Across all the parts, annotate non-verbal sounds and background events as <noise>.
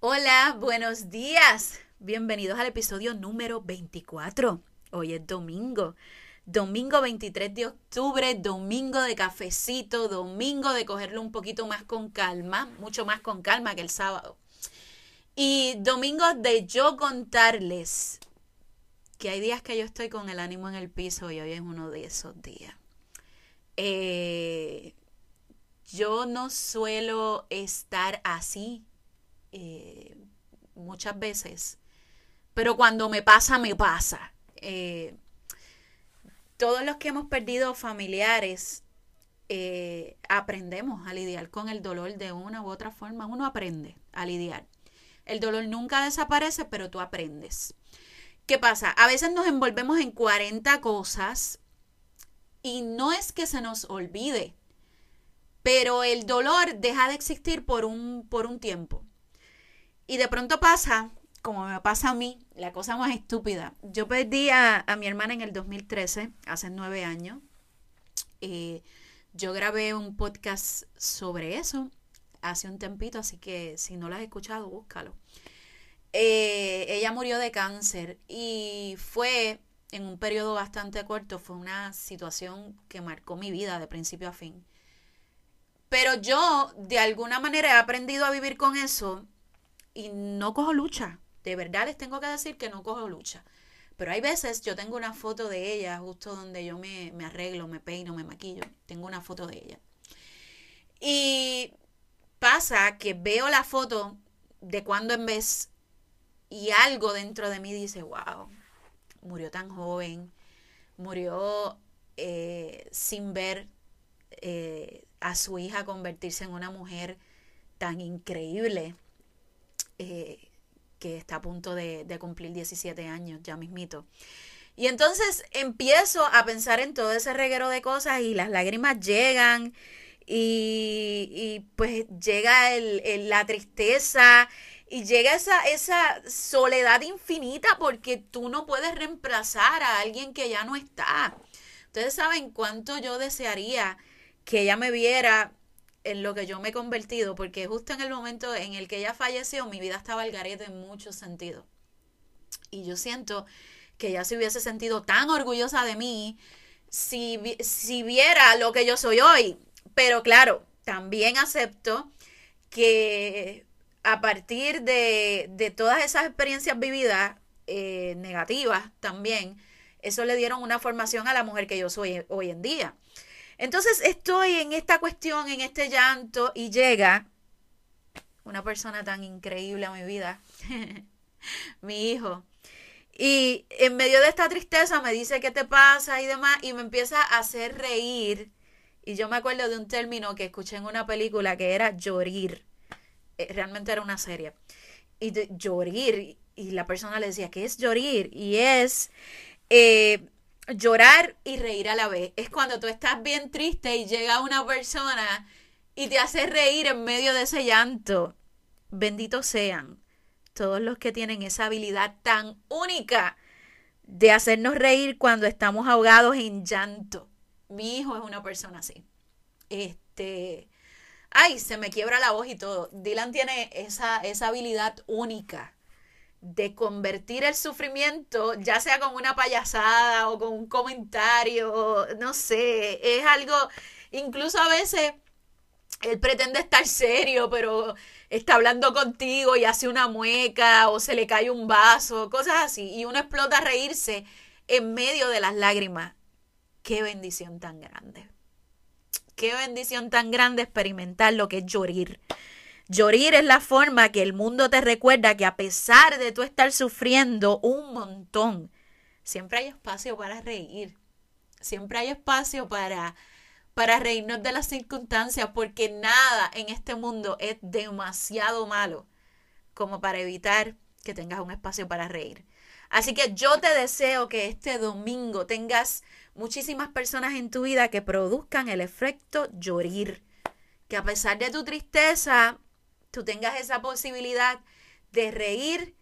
Hola, buenos días. Bienvenidos al episodio número 24. Hoy es domingo. Domingo 23 de octubre, domingo de cafecito, domingo de cogerlo un poquito más con calma, mucho más con calma que el sábado. Y domingo de yo contarles que hay días que yo estoy con el ánimo en el piso y hoy es uno de esos días. Eh, yo no suelo estar así eh, muchas veces, pero cuando me pasa, me pasa. Eh, todos los que hemos perdido familiares, aprendemos a lidiar con el dolor de una u otra forma. Uno aprende a lidiar. El dolor nunca desaparece, pero tú aprendes. ¿Qué pasa? A veces nos envolvemos en 40 cosas y no es que se nos olvide, pero el dolor deja de existir por un, por un tiempo. Y de pronto pasa, como me pasa a mí, la cosa más estúpida. Yo perdí a, mi hermana en el 2013, hace nueve años. Eh, yo grabé un podcast sobre eso hace un tempito, así que si no lo has escuchado, búscalo. Eh, ella murió de cáncer y fue en un periodo bastante corto, fue una situación que marcó mi vida de principio a fin. Pero yo de alguna manera he aprendido a vivir con eso y no cojo lucha. De verdad les tengo que decir que no cojo lucha. Pero hay veces yo tengo una foto de ella justo donde yo me, me arreglo, me peino, me maquillo. Tengo una foto de ella. Y pasa que veo la foto de cuando en vez y algo dentro de mí dice, wow, murió tan joven, murió eh, sin ver eh, a su hija convertirse en una mujer tan increíble eh, que está a punto de, cumplir 17 años, ya mismito. Y entonces empiezo a pensar en todo ese reguero de cosas y las lágrimas llegan y, pues llega la tristeza y llega esa, esa soledad infinita porque tú no puedes reemplazar a alguien que ya no está. Ustedes saben cuánto yo desearía que ella me viera en lo que yo me he convertido, porque justo en el momento en el que ella falleció, mi vida estaba al garete en muchos sentidos. Y yo siento que ella se hubiese sentido tan orgullosa de mí si, si viera lo que yo soy hoy. Pero claro, también acepto que a partir de, de todas esas experiencias vividas eh, negativas también, eso le dieron una formación a la mujer que yo soy hoy en día. Entonces estoy en esta cuestión, en este llanto, y llega una persona tan increíble a mi vida, <laughs> mi hijo. Y en medio de esta tristeza me dice qué te pasa y demás, y me empieza a hacer reír. Y yo me acuerdo de un término que escuché en una película que era llorir. Eh, realmente era una serie. Y llorir. Y la persona le decía, ¿qué es llorir? Y es eh, llorar y reír a la vez. Es cuando tú estás bien triste y llega una persona y te hace reír en medio de ese llanto. Benditos sean todos los que tienen esa habilidad tan única de hacernos reír cuando estamos ahogados en llanto. Mi hijo es una persona así. Este, ay, se me quiebra la voz y todo. Dylan tiene esa, esa habilidad única de convertir el sufrimiento, ya sea con una payasada o con un comentario, no sé, es algo, incluso a veces él pretende estar serio, pero está hablando contigo y hace una mueca o se le cae un vaso, cosas así, y uno explota a reírse en medio de las lágrimas. Qué bendición tan grande. Qué bendición tan grande experimentar lo que es llorir Llorir es la forma que el mundo te recuerda que a pesar de tú estar sufriendo un montón, siempre hay espacio para reír. Siempre hay espacio para, para reírnos de las circunstancias, porque nada en este mundo es demasiado malo como para evitar que tengas un espacio para reír. Así que yo te deseo que este domingo tengas muchísimas personas en tu vida que produzcan el efecto llorir. Que a pesar de tu tristeza, tú tengas esa posibilidad de reír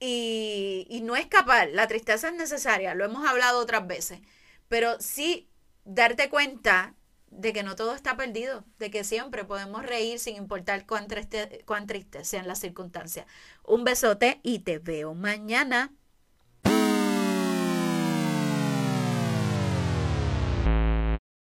y, no escapar. La tristeza es necesaria, lo hemos hablado otras veces, pero sí darte cuenta de que no todo está perdido, de que siempre podemos reír sin importar cuán triste, cuán triste sean las circunstancias. Un besote y te veo mañana.